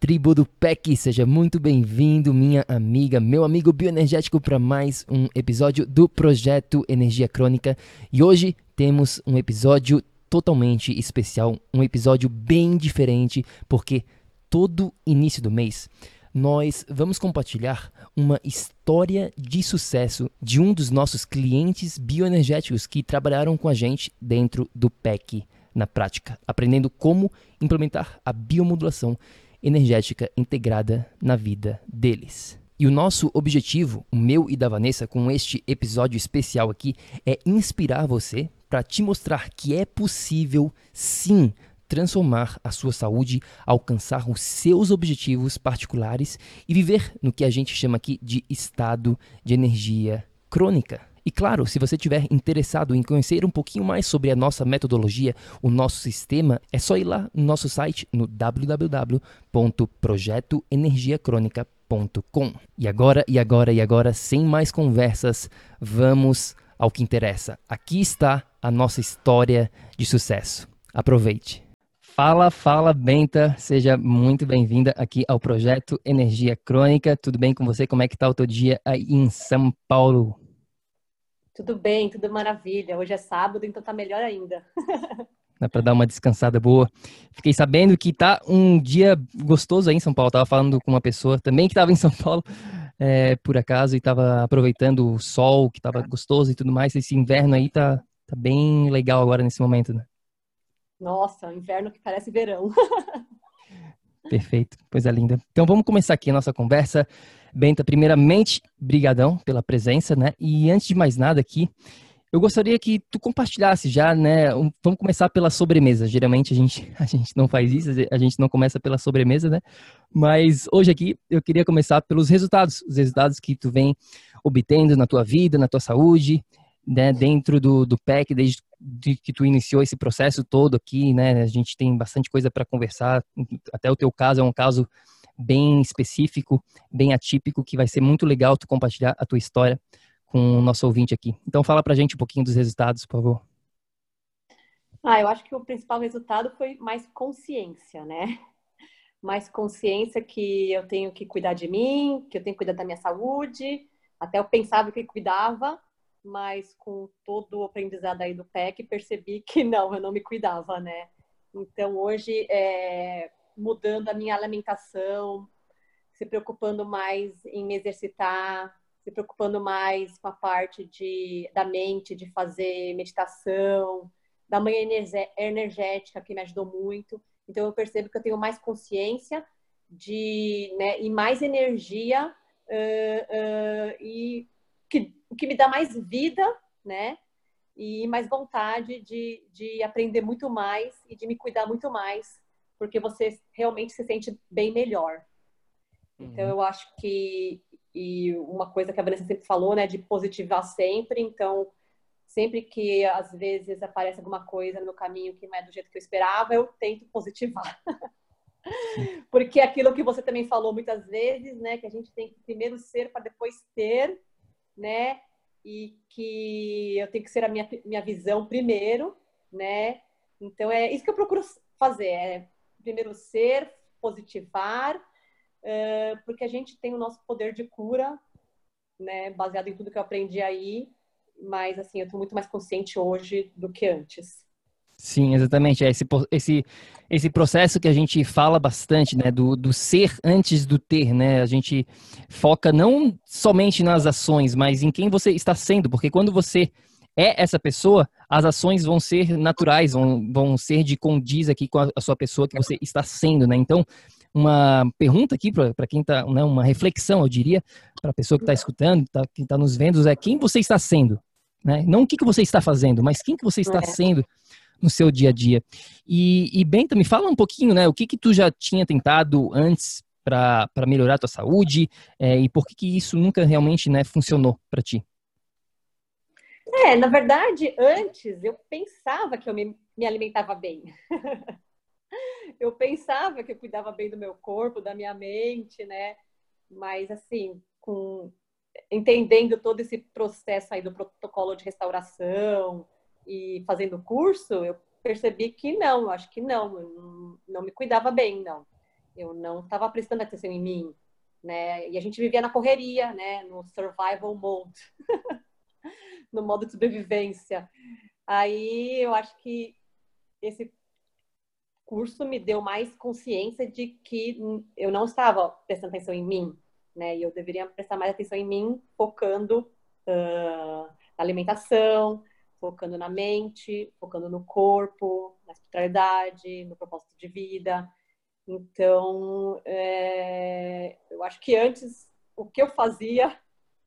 tribo do PEC, seja muito bem-vindo, minha amiga, meu amigo bioenergético, para mais um episódio do Projeto Energia Crônica. E hoje temos um episódio totalmente especial, um episódio bem diferente, porque todo início do mês nós vamos compartilhar uma história de sucesso de um dos nossos clientes bioenergéticos que trabalharam com a gente dentro do PEC na prática, aprendendo como implementar a biomodulação energética integrada na vida deles. E o nosso objetivo, o meu e da Vanessa, com este episódio especial aqui, é inspirar você para te mostrar que é possível, sim, transformar a sua saúde, alcançar os seus objetivos particulares e viver no que a gente chama aqui de estado de energia crônica. E claro, se você estiver interessado em conhecer um pouquinho mais sobre a nossa metodologia, o nosso sistema, é só ir lá no nosso site no www.projetoenergiacronica.com. E agora, e agora, e agora, sem mais conversas, vamos ao que interessa. Aqui está a nossa história de sucesso. Aproveite. Fala, fala, Benta. Seja muito bem-vinda aqui ao projeto Energia Crônica. Tudo bem com você? Como é que está o teu dia aí em São Paulo? Tudo bem, tudo maravilha. Hoje é sábado, então tá melhor ainda. Dá para dar uma descansada boa. Fiquei sabendo que tá um dia gostoso aí em São Paulo. tava falando com uma pessoa também que estava em São Paulo, é, por acaso, e estava aproveitando o sol, que estava gostoso e tudo mais. Esse inverno aí tá, tá bem legal agora nesse momento, né? Nossa, inverno que parece verão. Perfeito, coisa linda. Então vamos começar aqui a nossa conversa. Benta, primeiramente, brigadão pela presença, né? E antes de mais nada aqui, eu gostaria que tu compartilhasse já, né? Um, vamos começar pela sobremesa. Geralmente a gente, a gente não faz isso, a gente não começa pela sobremesa, né? Mas hoje aqui eu queria começar pelos resultados, os resultados que tu vem obtendo na tua vida, na tua saúde, né? Dentro do, do PEC, desde que tu iniciou esse processo todo aqui, né? A gente tem bastante coisa para conversar. Até o teu caso é um caso bem específico, bem atípico, que vai ser muito legal tu compartilhar a tua história com o nosso ouvinte aqui. Então fala pra gente um pouquinho dos resultados, por favor. Ah, eu acho que o principal resultado foi mais consciência, né? Mais consciência que eu tenho que cuidar de mim, que eu tenho que cuidar da minha saúde. Até eu pensava que cuidava, mas com todo o aprendizado aí do PEC, percebi que não, eu não me cuidava, né? Então hoje é, mudando a minha alimentação, se preocupando mais em me exercitar, se preocupando mais com a parte de, da mente, de fazer meditação, da manhã energética, que me ajudou muito. Então, eu percebo que eu tenho mais consciência de, né, e mais energia uh, uh, e que, que me dá mais vida, né? E mais vontade de, de aprender muito mais e de me cuidar muito mais porque você realmente se sente bem melhor. Então, uhum. eu acho que e uma coisa que a Vanessa sempre falou, né, de positivar sempre. Então, sempre que às vezes aparece alguma coisa no caminho que não é do jeito que eu esperava, eu tento positivar. Porque é aquilo que você também falou muitas vezes, né, que a gente tem que primeiro ser para depois ter, né? E que eu tenho que ser a minha, minha visão primeiro, né? Então é isso que eu procuro fazer, é primeiro ser, positivar, uh, porque a gente tem o nosso poder de cura, né, baseado em tudo que eu aprendi aí, mas assim, eu estou muito mais consciente hoje do que antes. Sim, exatamente. É esse, esse, esse processo que a gente fala bastante, né? Do, do ser antes do ter, né? A gente foca não somente nas ações, mas em quem você está sendo, porque quando você é essa pessoa, as ações vão ser naturais, vão, vão ser de condiz aqui com a, a sua pessoa que você está sendo, né? Então, uma pergunta aqui para quem está, né, uma reflexão, eu diria, para a pessoa que está escutando, tá, quem está nos vendo, é quem você está sendo, né? Não o que, que você está fazendo, mas quem que você está é. sendo no seu dia a dia. E, e Benta, me fala um pouquinho, né? O que que tu já tinha tentado antes para melhorar a tua saúde é, e por que que isso nunca realmente né, funcionou para ti? É, na verdade, antes eu pensava que eu me, me alimentava bem. eu pensava que eu cuidava bem do meu corpo, da minha mente, né? Mas assim, com entendendo todo esse processo aí do protocolo de restauração, e fazendo curso, eu percebi que não, acho que não, não, não me cuidava bem, não. Eu não estava prestando atenção em mim, né? E a gente vivia na correria, né? No survival mode, no modo de sobrevivência. Aí eu acho que esse curso me deu mais consciência de que eu não estava prestando atenção em mim, né? E eu deveria prestar mais atenção em mim, focando uh, na alimentação, focando na mente, focando no corpo, na espiritualidade, no propósito de vida. Então, é, eu acho que antes o que eu fazia,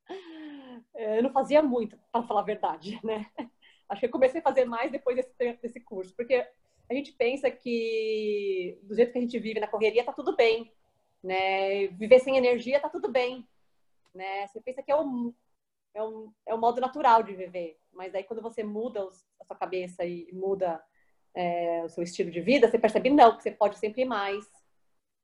é, eu não fazia muito, para falar a verdade, né? Acho que eu comecei a fazer mais depois desse, desse curso, porque a gente pensa que do jeito que a gente vive na correria tá tudo bem, né? Viver sem energia tá tudo bem, né? Você pensa que é o, é um, é um modo natural de viver. Mas aí quando você muda os, a sua cabeça e muda é, o seu estilo de vida, você percebe não, que você pode sempre mais,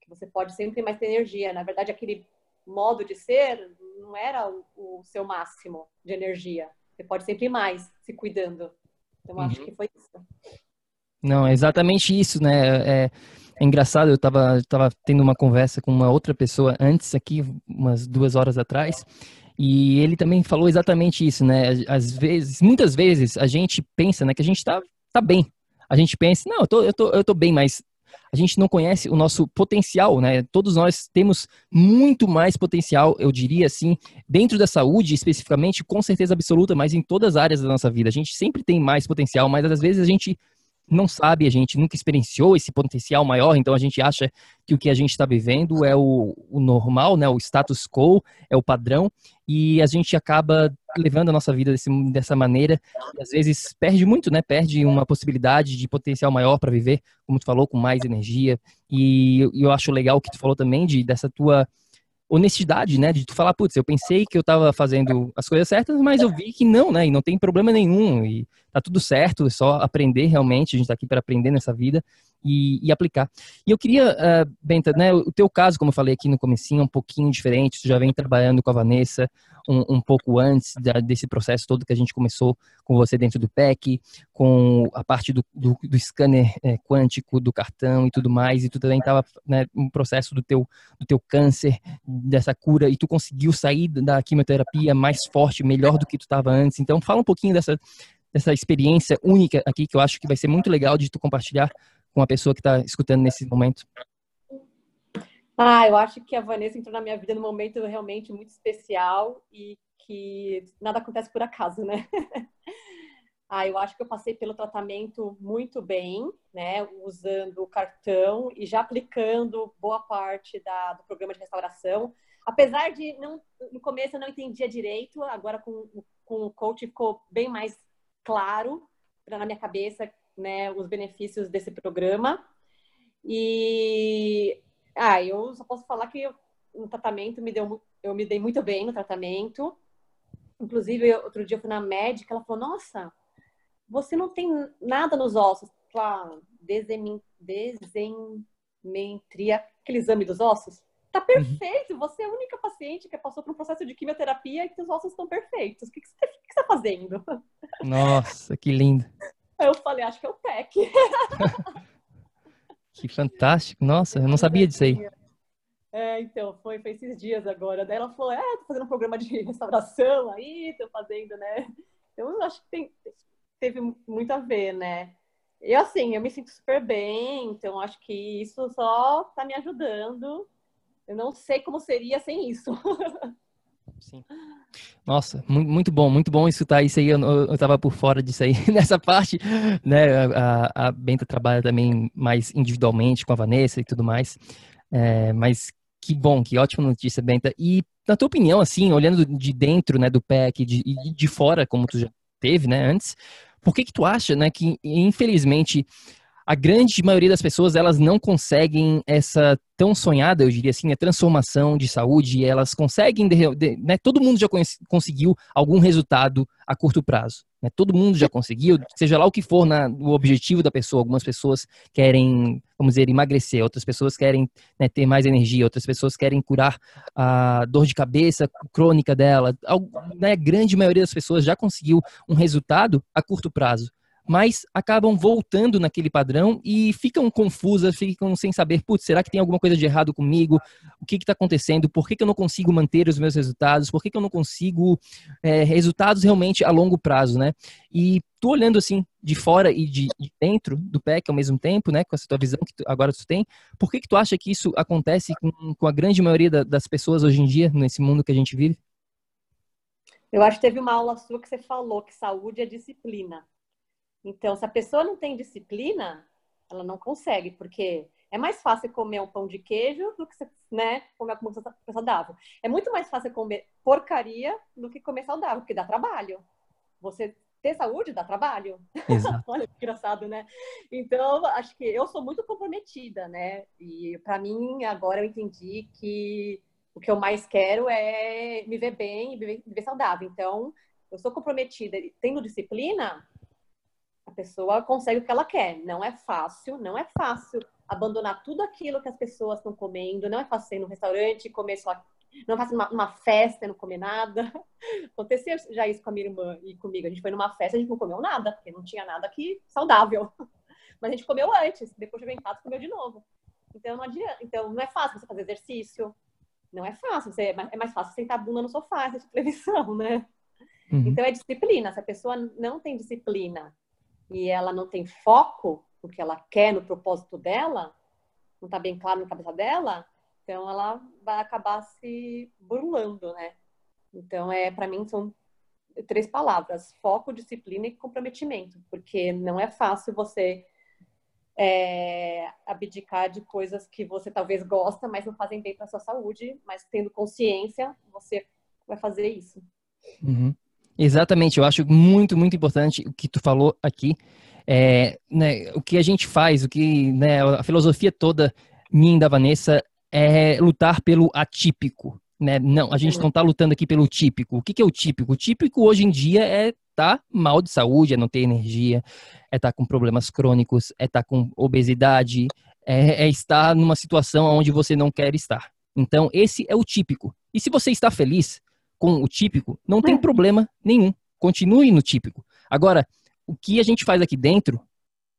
que você pode sempre mais ter energia. Na verdade, aquele modo de ser não era o, o seu máximo de energia. Você pode sempre mais se cuidando. Então, uhum. acho que foi isso. Não, é exatamente isso, né? É, é, engraçado, eu estava tava tendo uma conversa com uma outra pessoa antes aqui, umas duas horas atrás, e ele também falou exatamente isso, né? Às vezes, muitas vezes a gente pensa, né, que a gente tá, tá bem. A gente pensa, não, eu tô, eu tô, eu tô bem, mas a gente não conhece o nosso potencial, né? Todos nós temos muito mais potencial, eu diria assim, dentro da saúde especificamente, com certeza absoluta, mas em todas as áreas da nossa vida. A gente sempre tem mais potencial, mas às vezes a gente não sabe, a gente nunca experienciou esse potencial maior, então a gente acha que o que a gente está vivendo é o, o, normal, né, o status quo, é o padrão, e a gente acaba levando a nossa vida desse, dessa maneira, e às vezes perde muito, né, perde uma possibilidade de potencial maior para viver, como tu falou, com mais energia, e eu, eu acho legal o que tu falou também, de, dessa tua honestidade, né? De tu falar, putz, eu pensei que eu tava fazendo as coisas certas, mas eu vi que não, né? E não tem problema nenhum. E tá tudo certo, é só aprender realmente. A gente tá aqui para aprender nessa vida e, e, aplicar. E eu queria, uh, Benta, né? O teu caso, como eu falei aqui no comecinho, é um pouquinho diferente. Tu já vem trabalhando com a Vanessa um, um pouco antes da, desse processo todo que a gente começou com você dentro do PEC, com a parte do, do, do scanner é, quântico, do cartão e tudo mais, e tu também estava né, um processo do teu, do teu câncer, dessa cura, e tu conseguiu sair da quimioterapia mais forte, melhor do que tu estava antes. Então, fala um pouquinho dessa, dessa experiência única aqui, que eu acho que vai ser muito legal de tu compartilhar com a pessoa que está escutando nesse momento. Ah, eu acho que a Vanessa entrou na minha vida num momento realmente muito especial e que nada acontece por acaso, né? ah, eu acho que eu passei pelo tratamento muito bem, né? Usando o cartão e já aplicando boa parte da, do programa de restauração. Apesar de não, no começo eu não entendia direito, agora com, com o coach ficou bem mais claro na minha cabeça, né? Os benefícios desse programa. E ah, eu só posso falar que eu, no tratamento me deu, eu me dei muito bem no tratamento. Inclusive, outro dia eu fui na médica, ela falou: Nossa, você não tem nada nos ossos. Lá, desenmentria, aquele exame dos ossos. Tá perfeito, você é a única paciente que passou por um processo de quimioterapia e que os ossos estão perfeitos. O que, que você está fazendo? Nossa, que lindo. Eu falei, acho que é o PEC. Que fantástico. Nossa, eu não sabia disso aí. É, então, foi, foi esses dias agora. Daí ela falou, é, tô fazendo um programa de restauração aí, tô fazendo, né? Então, eu acho que tem, teve muito a ver, né? E assim, eu me sinto super bem, então acho que isso só tá me ajudando. Eu não sei como seria sem isso. Sim. Nossa, muito, bom, muito bom escutar isso aí. Eu, eu tava por fora disso aí, nessa parte, né? A, a Benta trabalha também mais individualmente com a Vanessa e tudo mais. É, mas que bom, que ótima notícia, Benta. E na tua opinião, assim, olhando de dentro, né, do PEC e de, de fora, como tu já teve, né, antes, por que que tu acha, né, que infelizmente a grande maioria das pessoas elas não conseguem essa tão sonhada, eu diria assim, a transformação de saúde, elas conseguem, né, todo mundo já conseguiu algum resultado a curto prazo, né, todo mundo já conseguiu, seja lá o que for na, o objetivo da pessoa, algumas pessoas querem, vamos dizer, emagrecer, outras pessoas querem né, ter mais energia, outras pessoas querem curar a dor de cabeça crônica dela, né, a grande maioria das pessoas já conseguiu um resultado a curto prazo mas acabam voltando naquele padrão e ficam confusas, ficam sem saber, putz, será que tem alguma coisa de errado comigo? O que está acontecendo? Por que, que, eu não consigo manter os meus resultados? Por que, que eu não consigo é, resultados realmente a longo prazo, né? E tu olhando assim de fora e de, de, dentro do PEC ao mesmo tempo, né, com essa tua visão que tu, agora tu tem, por que que tu acha que isso acontece com, com a grande maioria da, das pessoas hoje em dia, nesse mundo que a gente vive? Eu acho que teve uma aula sua que você falou que saúde é disciplina. Então, se a pessoa não tem disciplina, ela não consegue, porque é mais fácil comer um pão de queijo do que né, comer uma comida saudável. É muito mais fácil comer porcaria do que comer saudável, porque dá trabalho. Você ter saúde dá trabalho. Olha que engraçado, né? Então, acho que eu sou muito comprometida, né? E para mim, agora eu entendi que o que eu mais quero é me ver bem e me ver saudável. Então, eu sou comprometida. Tendo disciplina, pessoa consegue o que ela quer. Não é fácil, não é fácil abandonar tudo aquilo que as pessoas estão comendo, não é fácil ir no restaurante e comer só. Não é fácil uma, uma festa e não comer nada. Aconteceu já isso com a minha irmã e comigo. A gente foi numa festa, a gente não comeu nada, porque não tinha nada aqui saudável. Mas a gente comeu antes, depois chegou em casa e comeu de novo. Então não adianta. Então não é fácil você fazer exercício. Não é fácil. Você, é mais fácil sentar a bunda no sofá, assistir televisão, né? Uhum. Então é disciplina. Se a pessoa não tem disciplina e ela não tem foco no que ela quer, no propósito dela, não está bem claro na cabeça dela, então ela vai acabar se burlando, né? Então, é para mim são três palavras: foco, disciplina e comprometimento, porque não é fácil você é, abdicar de coisas que você talvez gosta, mas não fazem bem para sua saúde, mas tendo consciência, você vai fazer isso. Uhum. Exatamente, eu acho muito, muito importante o que tu falou aqui. É, né, o que a gente faz, o que né, a filosofia toda minha da Vanessa é lutar pelo atípico. Né? Não, a gente não está lutando aqui pelo típico. O que, que é o típico? O típico hoje em dia é estar tá mal de saúde, é não ter energia, é estar tá com problemas crônicos, é estar tá com obesidade, é, é estar numa situação onde você não quer estar. Então, esse é o típico. E se você está feliz, com o típico, não tem é. problema nenhum. Continue no típico. Agora, o que a gente faz aqui dentro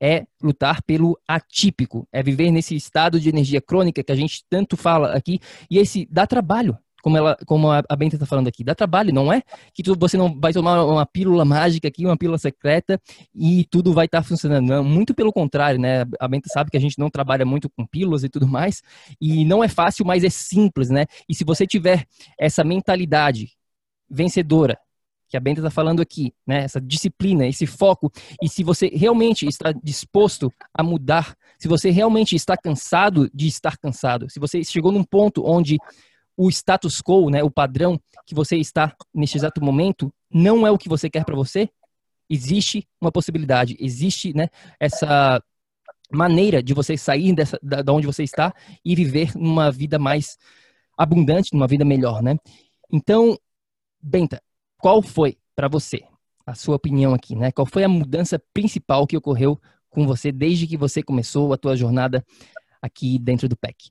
é lutar pelo atípico, é viver nesse estado de energia crônica que a gente tanto fala aqui, e esse dá trabalho, como, ela, como a Benta está falando aqui, dá trabalho, não é que tu, você não vai tomar uma pílula mágica aqui, uma pílula secreta e tudo vai estar tá funcionando. Não, muito pelo contrário, né? A Benta sabe que a gente não trabalha muito com pílulas e tudo mais, e não é fácil, mas é simples, né? E se você tiver essa mentalidade vencedora, que a Benta está falando aqui, né? Essa disciplina, esse foco. E se você realmente está disposto a mudar, se você realmente está cansado de estar cansado, se você chegou num ponto onde o status quo, né, o padrão que você está neste exato momento, não é o que você quer para você, existe uma possibilidade, existe, né, essa maneira de você sair dessa, da, da onde você está e viver uma vida mais abundante, numa vida melhor, né? Então, Benta, qual foi para você a sua opinião aqui, né? Qual foi a mudança principal que ocorreu com você desde que você começou a tua jornada aqui dentro do PEC?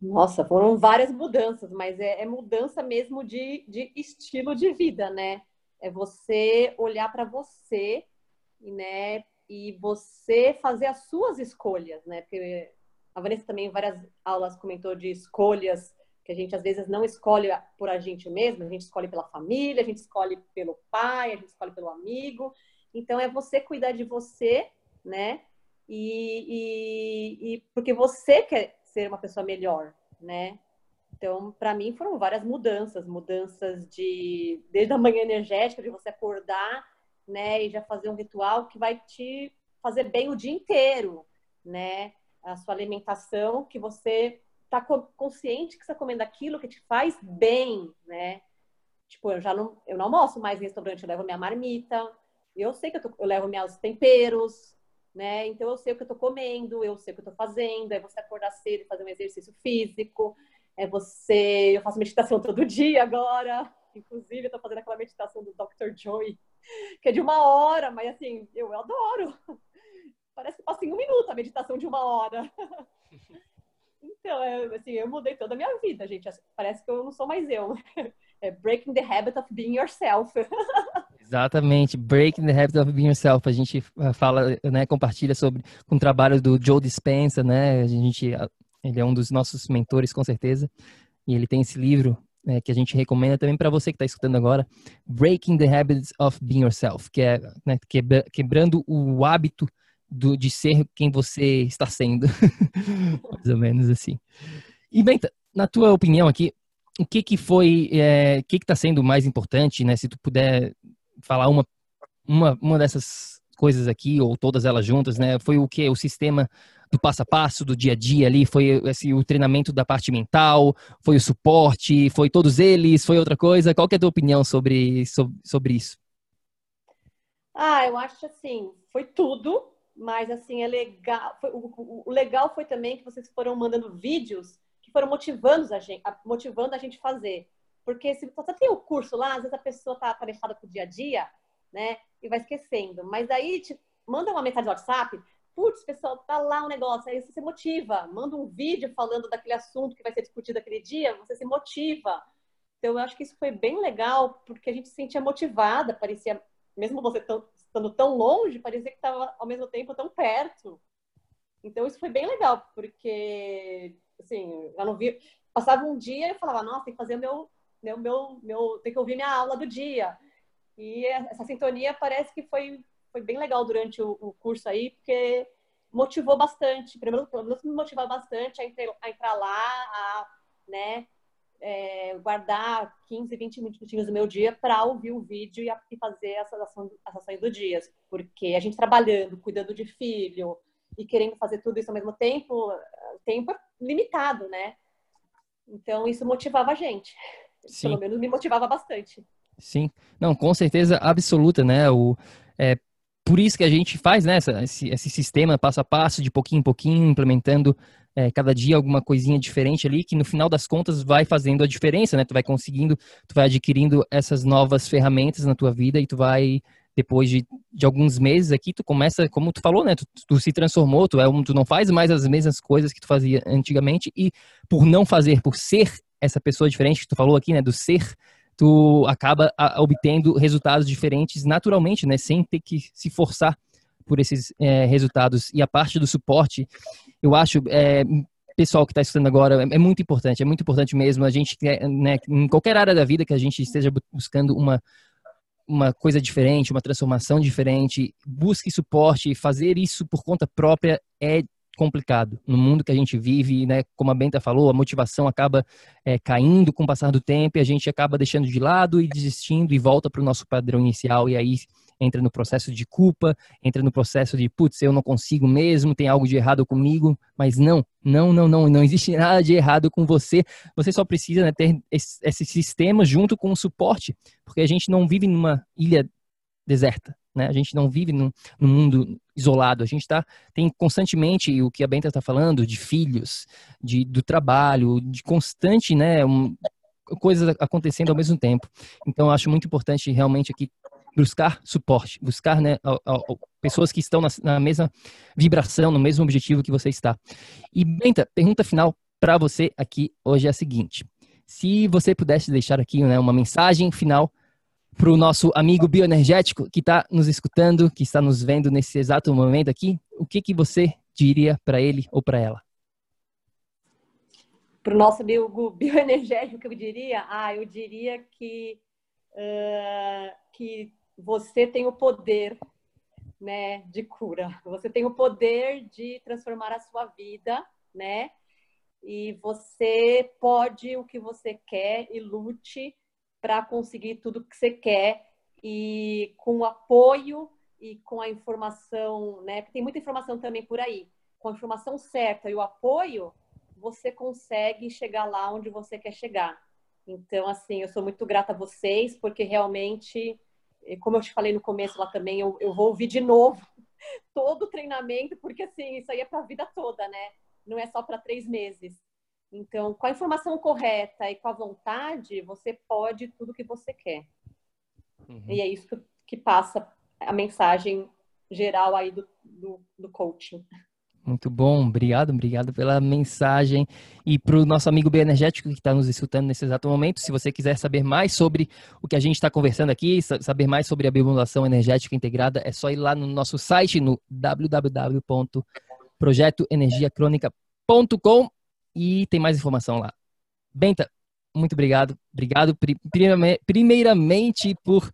Nossa, foram várias mudanças, mas é, é mudança mesmo de, de, estilo de vida, né? É você olhar para você né, E você fazer as suas escolhas, né? Porque a Vanessa também em várias aulas comentou de escolhas que a gente às vezes não escolhe por a gente mesmo, a gente escolhe pela família, a gente escolhe pelo pai, a gente escolhe pelo amigo. Então é você cuidar de você, né? E, e, e porque você quer ser uma pessoa melhor, né? Então, para mim, foram várias mudanças, mudanças de desde a manhã energética, de você acordar, né, e já fazer um ritual que vai te fazer bem o dia inteiro, né? A sua alimentação, que você tá consciente que você está comendo aquilo que te faz bem, né? Tipo, eu já não, eu não almoço mais em restaurante, eu levo minha marmita, eu sei que eu, tô, eu levo meus temperos, né? Então eu sei o que eu tô comendo, eu sei o que eu tô fazendo, é você acordar cedo e fazer um exercício físico, é você, eu faço meditação todo dia agora, inclusive eu tô fazendo aquela meditação do Dr. Joy, que é de uma hora, mas assim, eu adoro. Parece que passa em um minuto a meditação de uma hora. Então, é, assim, eu mudei toda a minha vida, gente. Parece que eu não sou mais eu. É breaking the habit of being yourself. Exatamente, breaking the habit of being yourself. A gente eh, fala, né, compartilha sobre com o trabalho do Joe Dispenza, né? A gente, ele é um dos nossos mentores, com certeza. E ele tem esse livro né, que a gente recomenda também para você que está escutando agora, Breaking the Habits of Being Yourself, que é né, quebrando o hábito do, de ser quem você está sendo. Mais ou menos assim. E, Benta, na tua opinião aqui, o que que foi, é, o que que está sendo mais importante, né? Se tu puder falar uma, uma, uma dessas coisas aqui, ou todas elas juntas, né? Foi o que? O sistema do passo a passo, do dia a dia ali? Foi esse, o treinamento da parte mental? Foi o suporte? Foi todos eles? Foi outra coisa? Qual que é a tua opinião sobre, sobre, sobre isso? Ah, eu acho assim, foi tudo, mas assim, é legal. Foi, o, o, legal foi também que vocês foram mandando vídeos que foram motivando a gente, motivando a gente fazer. Porque se você tem o curso lá, às vezes a pessoa tá tarefada com o dia a dia, né? E vai esquecendo. Mas aí te manda uma mensagem no WhatsApp, putz, pessoal, tá lá um negócio, aí você se motiva, manda um vídeo falando daquele assunto que vai ser discutido aquele dia, você se motiva. Então, eu acho que isso foi bem legal, porque a gente se sentia motivada, parecia, mesmo você tão, estando tão longe, parecia que estava ao mesmo tempo tão perto. Então isso foi bem legal, porque assim, eu não vi, passava um dia e eu falava, nossa, tem que fazer o meu, meu, meu, meu, tem que ouvir minha aula do dia. E essa sintonia parece que foi, foi bem legal durante o, o curso aí, porque motivou bastante, pelo menos me motivou bastante a, entre, a entrar lá, a, né, é, guardar 15, 20 minutinhos do meu dia para ouvir o vídeo e, a, e fazer essas ações, as ações do dia. Porque a gente trabalhando, cuidando de filho e querendo fazer tudo isso ao mesmo tempo, o tempo é limitado, né? Então isso motivava a gente. Sim. Pelo menos me motivava bastante. Sim, não, com certeza absoluta, né? O, é, por isso que a gente faz né, esse, esse sistema passo a passo, de pouquinho em pouquinho, implementando é, cada dia alguma coisinha diferente ali, que no final das contas vai fazendo a diferença, né? Tu vai conseguindo, tu vai adquirindo essas novas ferramentas na tua vida e tu vai, depois de, de alguns meses aqui, tu começa, como tu falou, né? Tu, tu se transformou, tu, é um, tu não faz mais as mesmas coisas que tu fazia antigamente e por não fazer, por ser essa pessoa diferente que tu falou aqui, né? Do ser, tu acaba obtendo resultados diferentes naturalmente, né? Sem ter que se forçar por esses é, resultados. E a parte do suporte, eu acho, é, pessoal que está estudando agora, é, é, muito importante, é muito importante mesmo. A gente, né, em qualquer área da vida que a gente esteja buscando uma, uma coisa diferente, uma transformação diferente, busque suporte, fazer isso por conta própria é complicado. No mundo que a gente vive, né, como a Benta falou, a motivação acaba é, caindo com o passar do tempo e a gente acaba deixando de lado e desistindo e volta para o nosso padrão inicial e aí entra no processo de culpa, entra no processo de, putz, eu não consigo mesmo, tem algo de errado comigo, mas não, não, não, não, não existe nada de errado com você, você só precisa né, ter esse, esse sistema junto com o suporte, porque a gente não vive numa ilha deserta, né? A gente não vive num, num mundo isolado, a gente tá, tem constantemente o que a Benta está falando, de filhos, de, do trabalho, de constante, né, um, coisas acontecendo ao mesmo tempo. Então, acho muito importante realmente aqui buscar suporte, buscar né, pessoas que estão na, na, mesma vibração, no mesmo objetivo que você está. E, Benta, pergunta final para você aqui hoje é a seguinte: se você pudesse deixar aqui né, uma mensagem final para o nosso amigo bioenergético que está nos escutando, que está nos vendo nesse exato momento aqui, o que, que você diria para ele ou para ela? Para o nosso amigo bioenergético, eu diria, ah, eu diria que, uh, que você tem o poder né, de cura. Você tem o poder de transformar a sua vida, né? E você pode o que você quer e lute para conseguir tudo que você quer e com o apoio e com a informação, né? Porque tem muita informação também por aí. Com a informação certa e o apoio, você consegue chegar lá onde você quer chegar. Então, assim, eu sou muito grata a vocês, porque realmente como eu te falei no começo lá também, eu, eu vou ouvir de novo todo o treinamento, porque assim, isso aí é para a vida toda, né? Não é só para três meses. Então, com a informação correta e com a vontade, você pode tudo que você quer. Uhum. E é isso que passa a mensagem geral aí do, do, do coaching. Muito bom, obrigado, obrigado pela mensagem. E para o nosso amigo B Energético que está nos escutando nesse exato momento, se você quiser saber mais sobre o que a gente está conversando aqui, saber mais sobre a biomodulação energética integrada, é só ir lá no nosso site, no www.projetoenergiacronica.com e tem mais informação lá. Benta, muito obrigado. Obrigado primeiramente por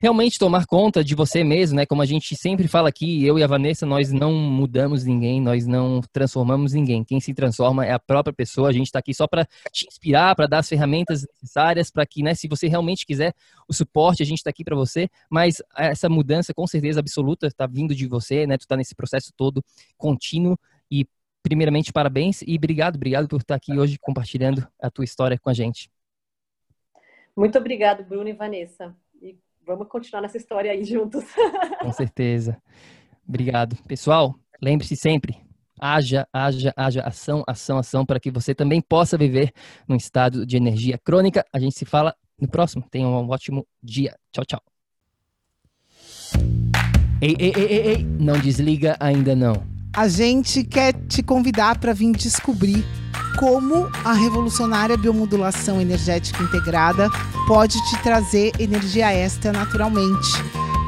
realmente tomar conta de você mesmo, né? Como a gente sempre fala aqui, eu e a Vanessa, nós não mudamos ninguém, nós não transformamos ninguém. Quem se transforma é a própria pessoa. A gente está aqui só para te inspirar, para dar as ferramentas necessárias, para que, né, se você realmente quiser o suporte, a gente está aqui para você. Mas essa mudança, com certeza absoluta, está vindo de você, né? Tu está nesse processo todo contínuo e primeiramente parabéns e obrigado, obrigado por estar aqui hoje compartilhando a tua história com a gente. Muito obrigado, Bruno e Vanessa vamos continuar nessa história aí juntos. Com certeza. Obrigado. Pessoal, lembre-se sempre, haja, haja, haja, ação, ação, ação, para que você também possa viver num estado de energia crônica. A gente se fala no próximo. Tenha um ótimo dia. Tchau, tchau. Ei, ei, ei, ei, ei, não desliga ainda não. A gente quer te convidar para vir descobrir como a revolucionária biomodulação energética integrada pode te trazer energia extra naturalmente,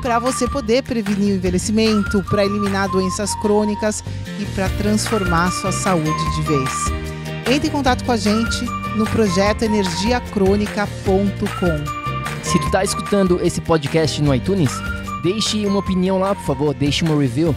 para você poder prevenir o envelhecimento, para eliminar doenças crônicas e para transformar sua saúde de vez. Entre em contato com a gente no projeto energiacronica.com. Se tu tá escutando esse podcast no iTunes, deixe uma opinião lá, por favor, deixe uma review.